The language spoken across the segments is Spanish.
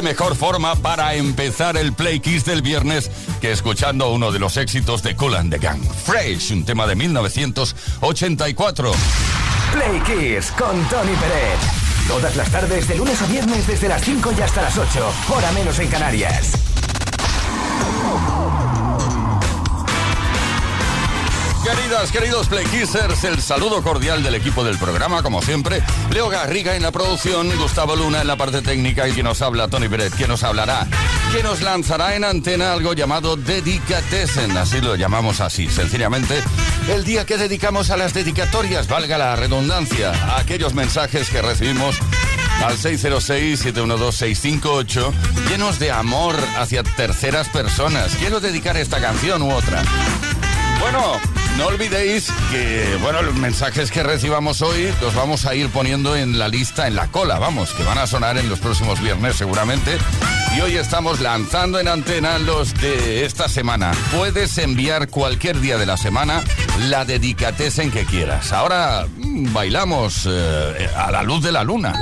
Mejor forma para empezar el Play Kiss del viernes que escuchando uno de los éxitos de Cool and the Gang. Fresh, un tema de 1984. Play Kiss con Tony Pérez. Todas las tardes, de lunes a viernes, desde las 5 y hasta las 8, hora menos en Canarias. Queridos Playkissers, el saludo cordial del equipo del programa, como siempre. Leo Garriga en la producción, Gustavo Luna en la parte técnica y quien nos habla, Tony Pérez, quien nos hablará, que nos lanzará en antena algo llamado Dedicatesen, así lo llamamos así, sencillamente, el día que dedicamos a las dedicatorias, valga la redundancia, a aquellos mensajes que recibimos al 606-712-658, llenos de amor hacia terceras personas. Quiero dedicar esta canción u otra. Bueno, no olvidéis que, bueno, los mensajes que recibamos hoy los vamos a ir poniendo en la lista, en la cola, vamos, que van a sonar en los próximos viernes seguramente. Y hoy estamos lanzando en antena los de esta semana. Puedes enviar cualquier día de la semana la dedicatez en que quieras. Ahora mm, bailamos eh, a la luz de la luna.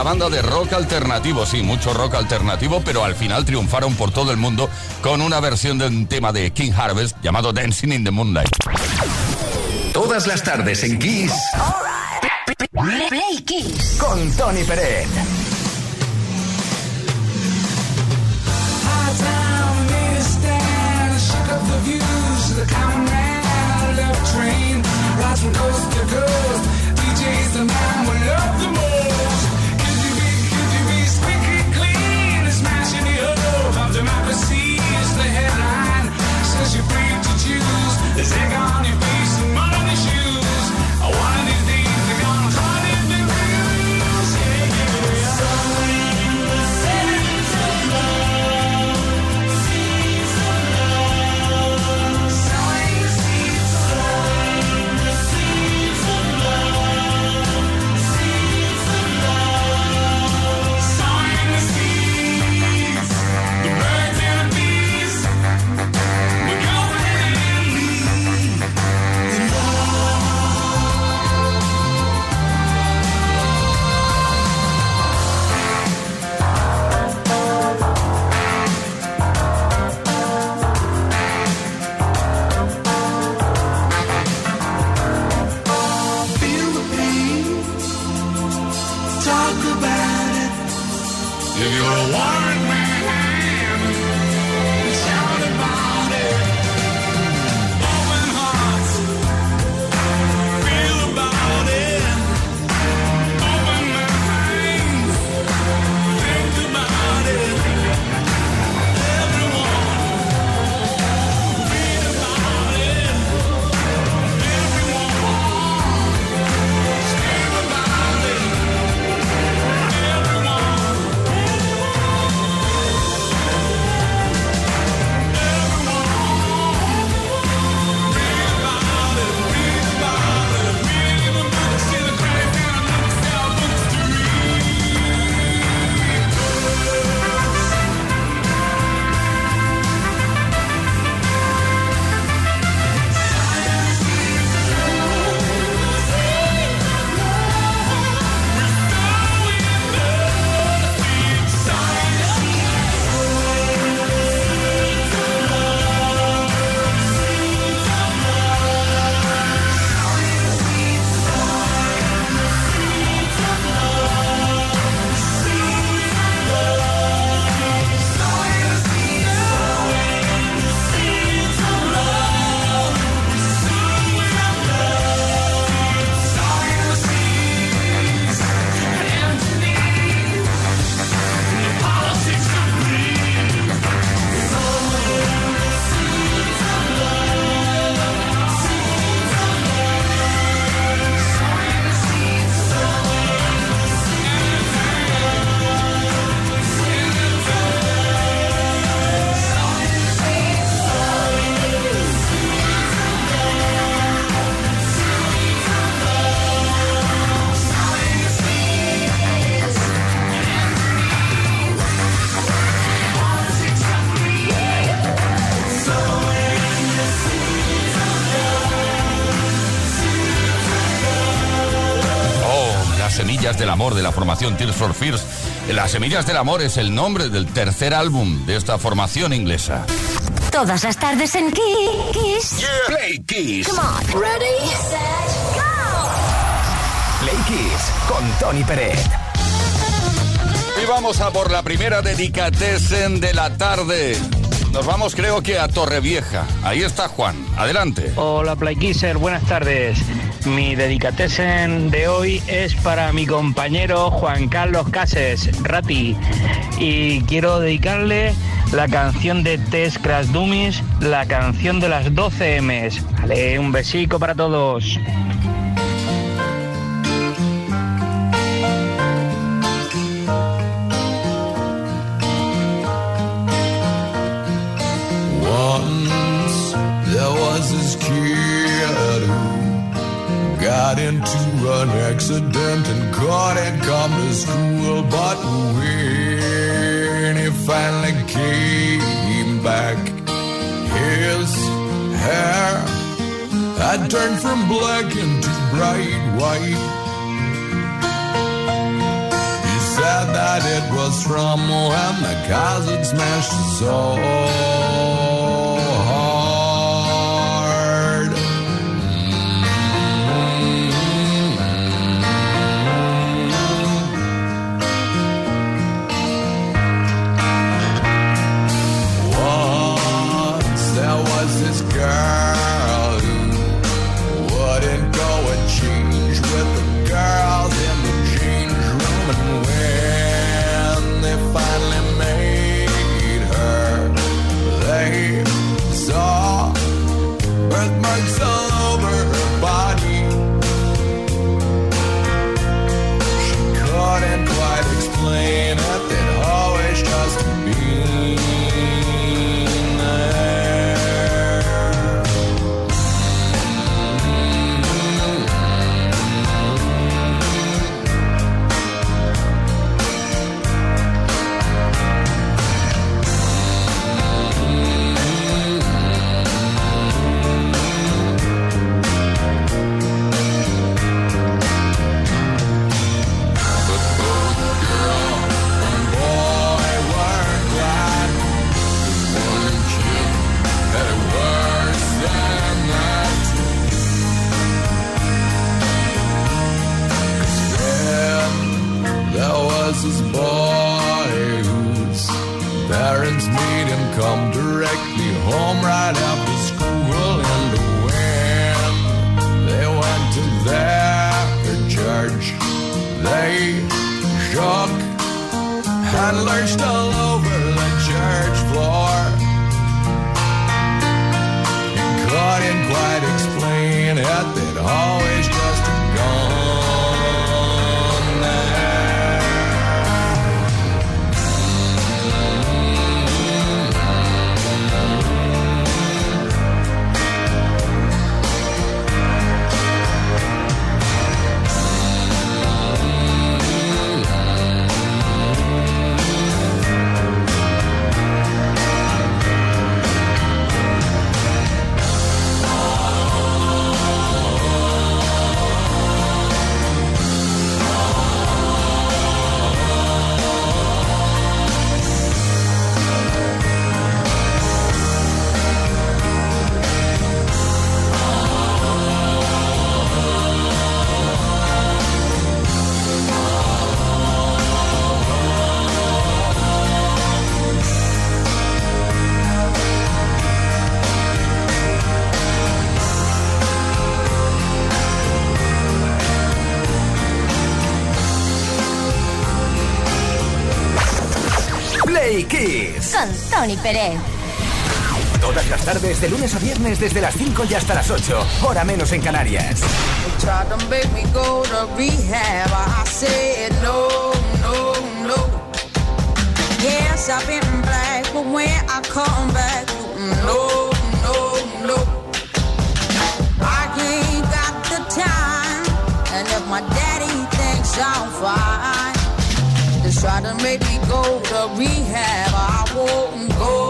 La banda de rock alternativo, sí, mucho rock alternativo, pero al final triunfaron por todo el mundo con una versión de un tema de King Harvest llamado Dancing in the Moonlight. Todas las tardes en Kiss. Play Kiss. Con Tony Pérez. train rides from coast to coast. DJ's the man we love the most. Zig on. Formación Tears for Fears. Las Semillas del Amor es el nombre del tercer álbum de esta formación inglesa. Todas las tardes en Kiss. Play Kiss. Come on. Ready, set, go. Play Kiss con Tony Pérez. Y vamos a por la primera dedicatesen de la tarde. Nos vamos creo que a Torrevieja. Ahí está Juan. Adelante. Hola Playkisser, buenas tardes. Mi dedicatesen de hoy es para mi compañero Juan Carlos Cases, Rati. Y quiero dedicarle la canción de Test Crash Dummies, la canción de las 12 M's. Vale, un besico para todos. from black into bright white. He said that it was from when the cousin smashed his soul. Tony Pérez. Todas las tardes, de lunes a viernes, desde las 5 y hasta las 8, hora menos en Canarias. And if my daddy thinks I'm fine Try to make me go to rehab, I won't go.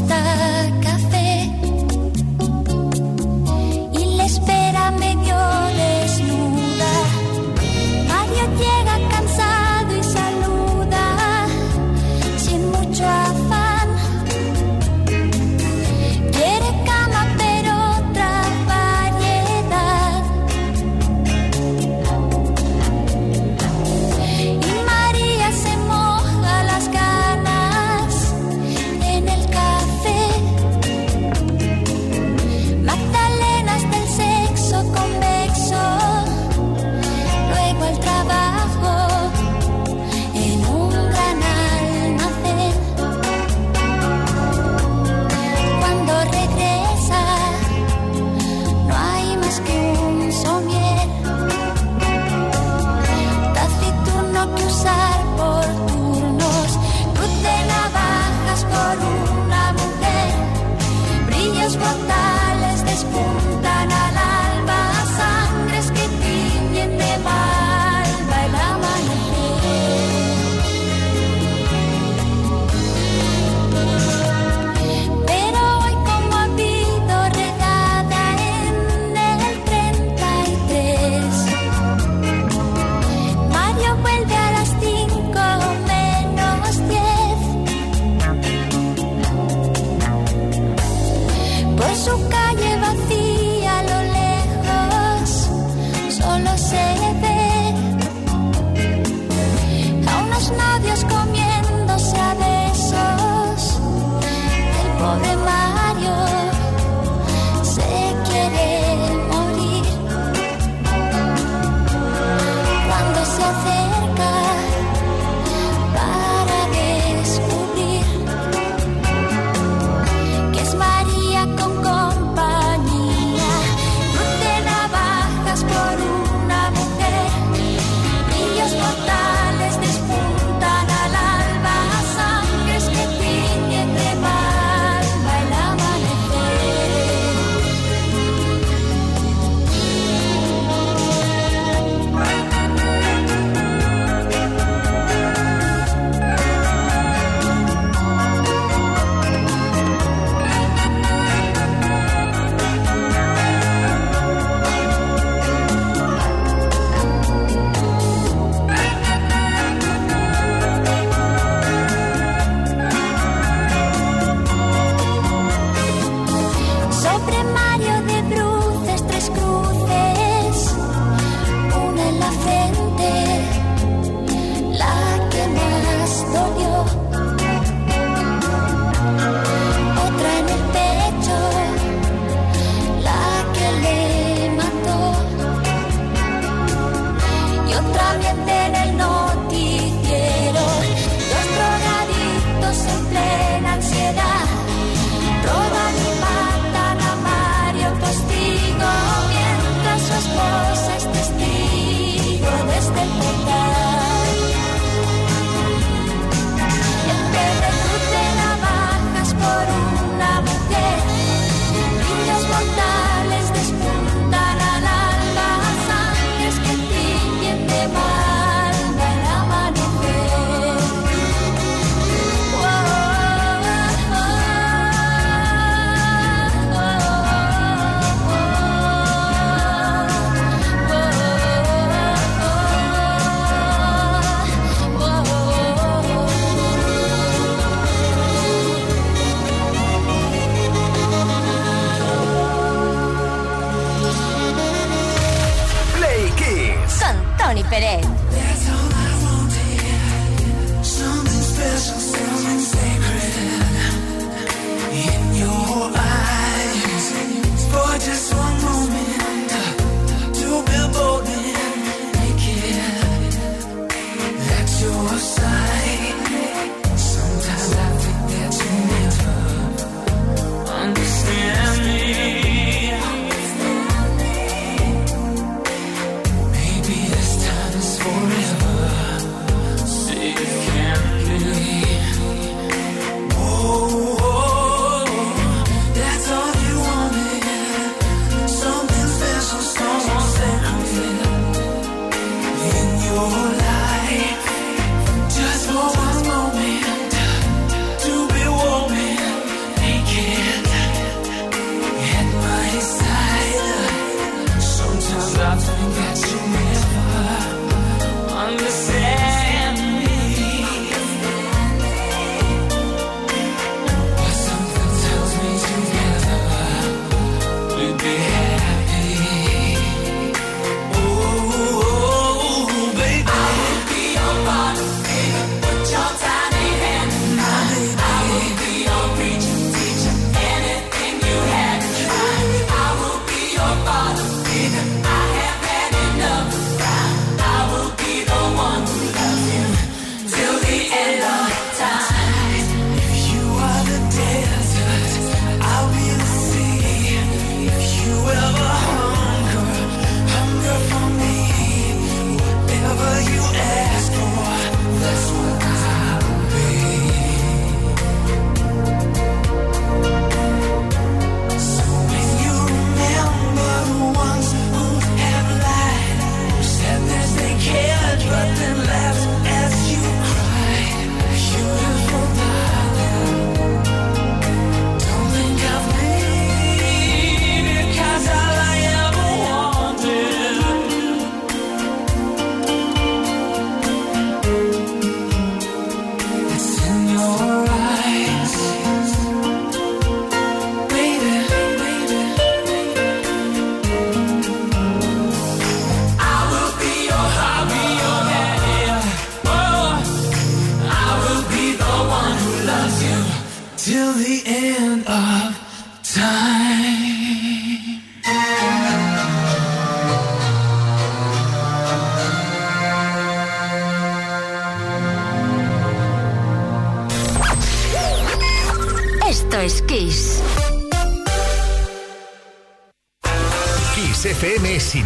está acá.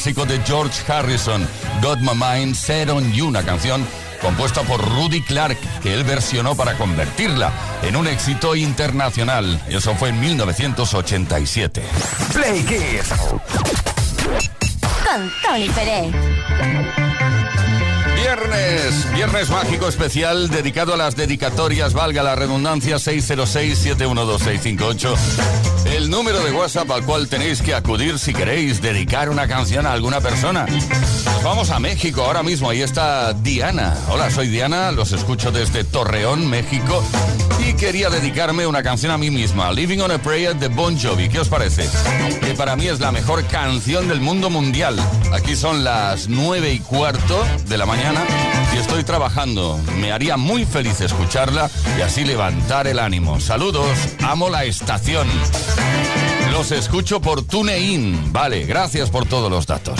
Clásico de George Harrison, Got My Mind Set on You, una canción compuesta por Rudy Clark, que él versionó para convertirla en un éxito internacional. Eso fue en 1987. Play Kiss. Con Tony Pérez. Viernes, mágico especial dedicado a las dedicatorias, valga la redundancia, 606-712-658. El número de WhatsApp al cual tenéis que acudir si queréis dedicar una canción a alguna persona. Vamos a México ahora mismo, ahí está Diana. Hola, soy Diana, los escucho desde Torreón, México. Y quería dedicarme una canción a mí misma, Living on a Prayer de Bon Jovi. ¿Qué os parece? Que para mí es la mejor canción del mundo mundial. Aquí son las nueve y cuarto de la mañana y estoy trabajando. Me haría muy feliz escucharla y así levantar el ánimo. Saludos, amo la estación. Los escucho por TuneIn. Vale, gracias por todos los datos.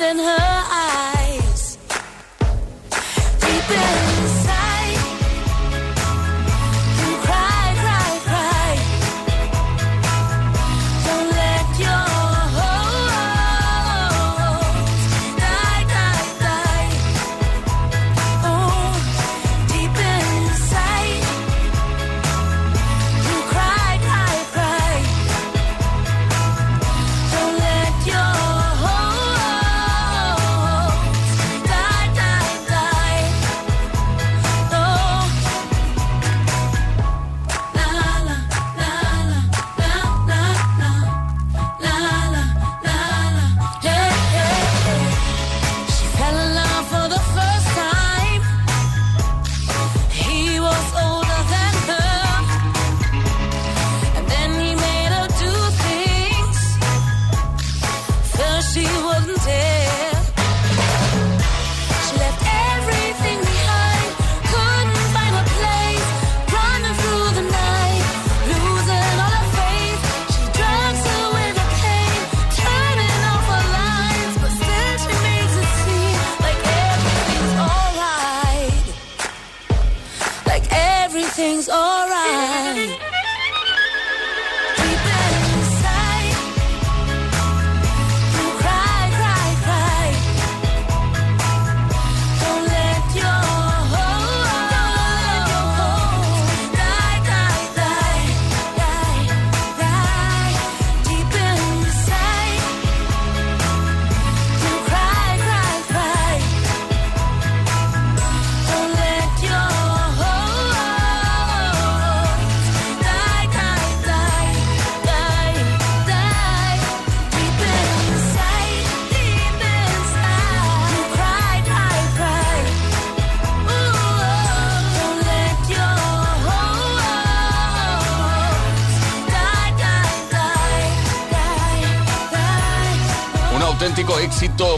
in her eyes.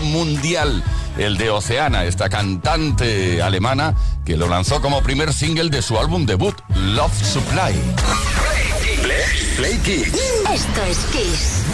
mundial, el de Oceana, esta cantante alemana que lo lanzó como primer single de su álbum debut, Love Supply. Play, Esto es Kiss.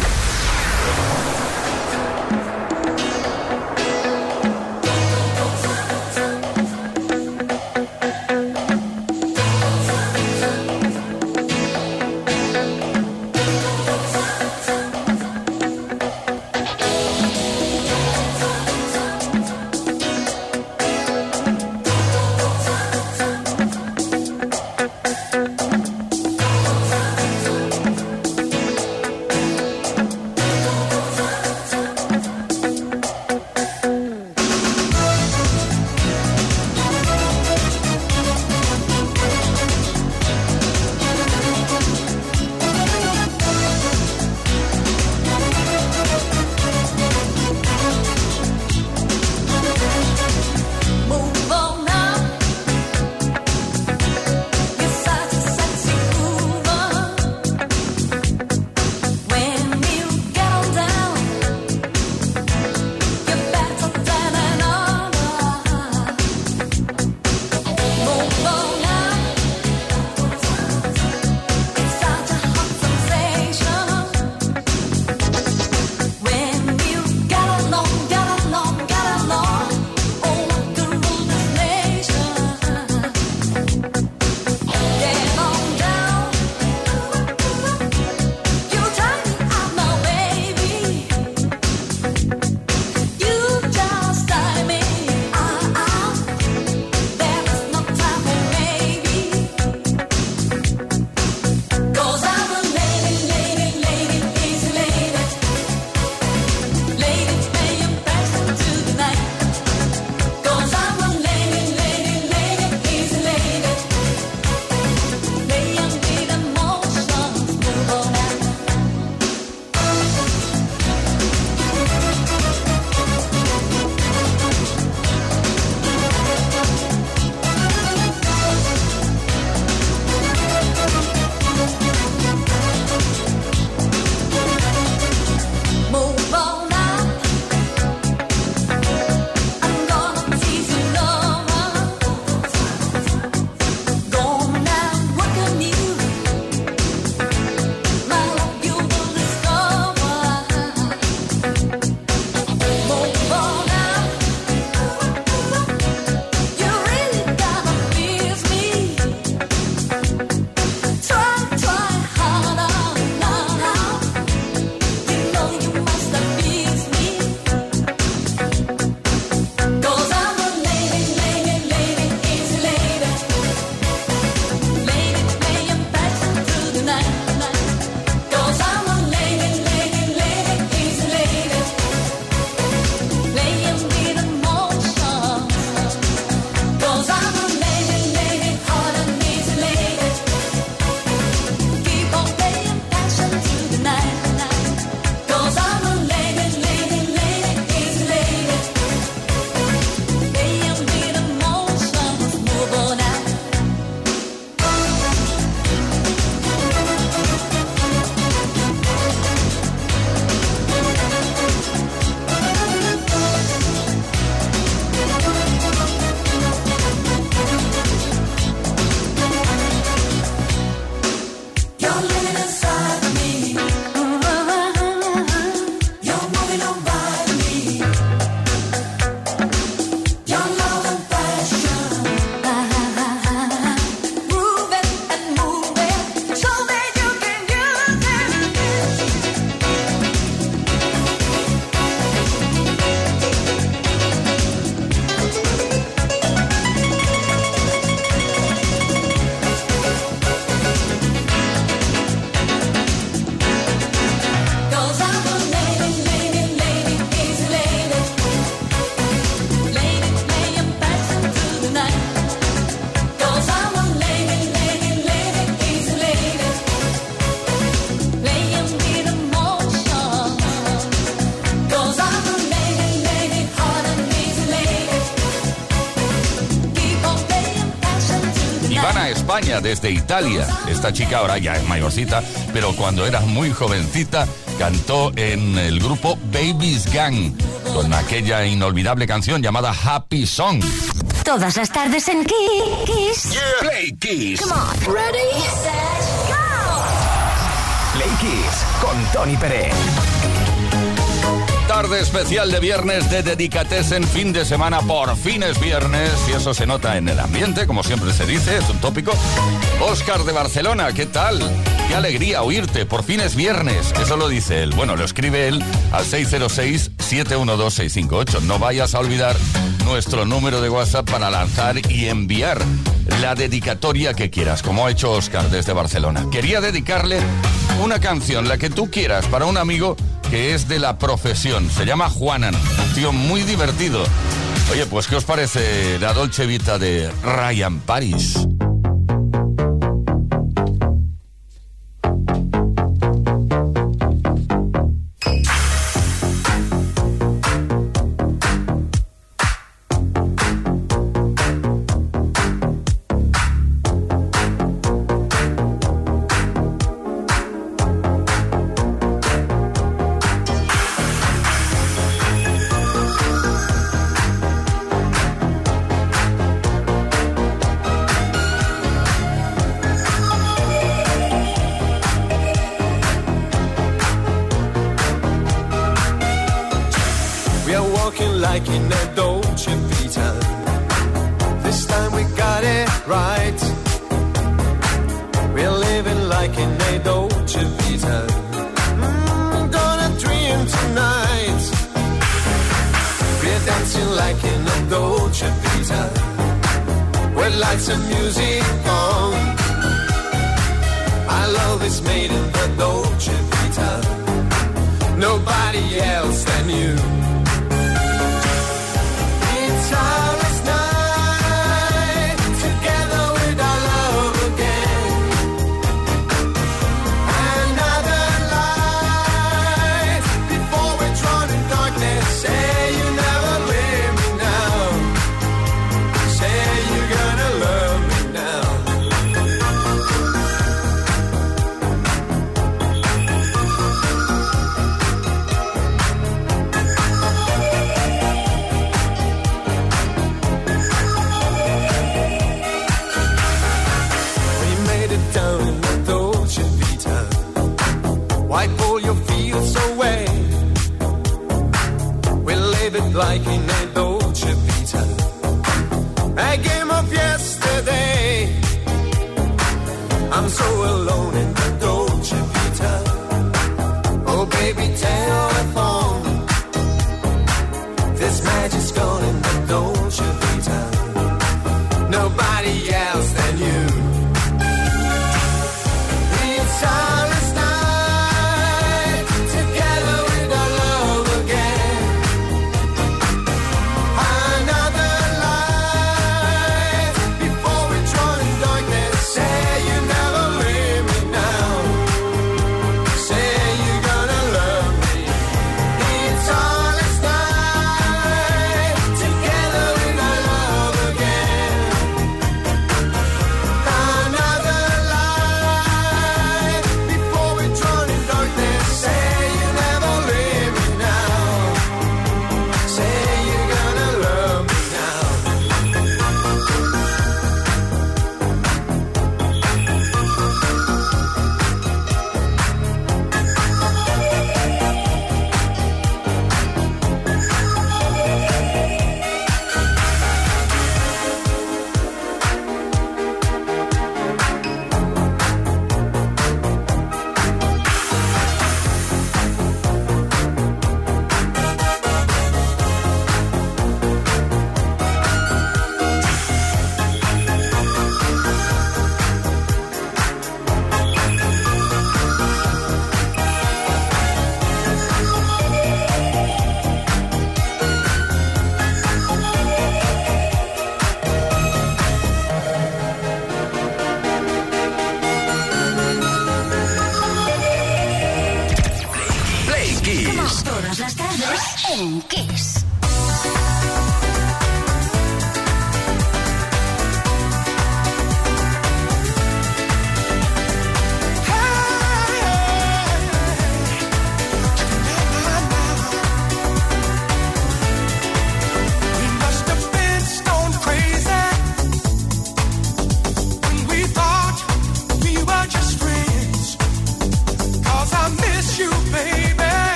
Desde Italia. Esta chica ahora ya es mayorcita, pero cuando era muy jovencita cantó en el grupo Babies Gang con aquella inolvidable canción llamada Happy Song. Todas las tardes en Ki- Kiss. Play Kiss. Come on. Ready, set, go. Play Kiss con Tony Pérez. Tarde especial de viernes de Dedicatessen, fin de semana, por fin es viernes y eso se nota en el ambiente, como siempre se dice, es un tópico. Oscar de Barcelona, ¿qué tal? Qué alegría oírte, por fin es viernes, eso lo dice él. Bueno, lo escribe él al 606-712-658. No vayas a olvidar nuestro número de WhatsApp para lanzar y enviar la dedicatoria que quieras, como ha hecho Oscar desde Barcelona. Quería dedicarle una canción, la que tú quieras, para un amigo que es de la profesión. Se llama Juanan, tío muy divertido. Oye, pues ¿qué os parece la Dolce Vita de Ryan Paris?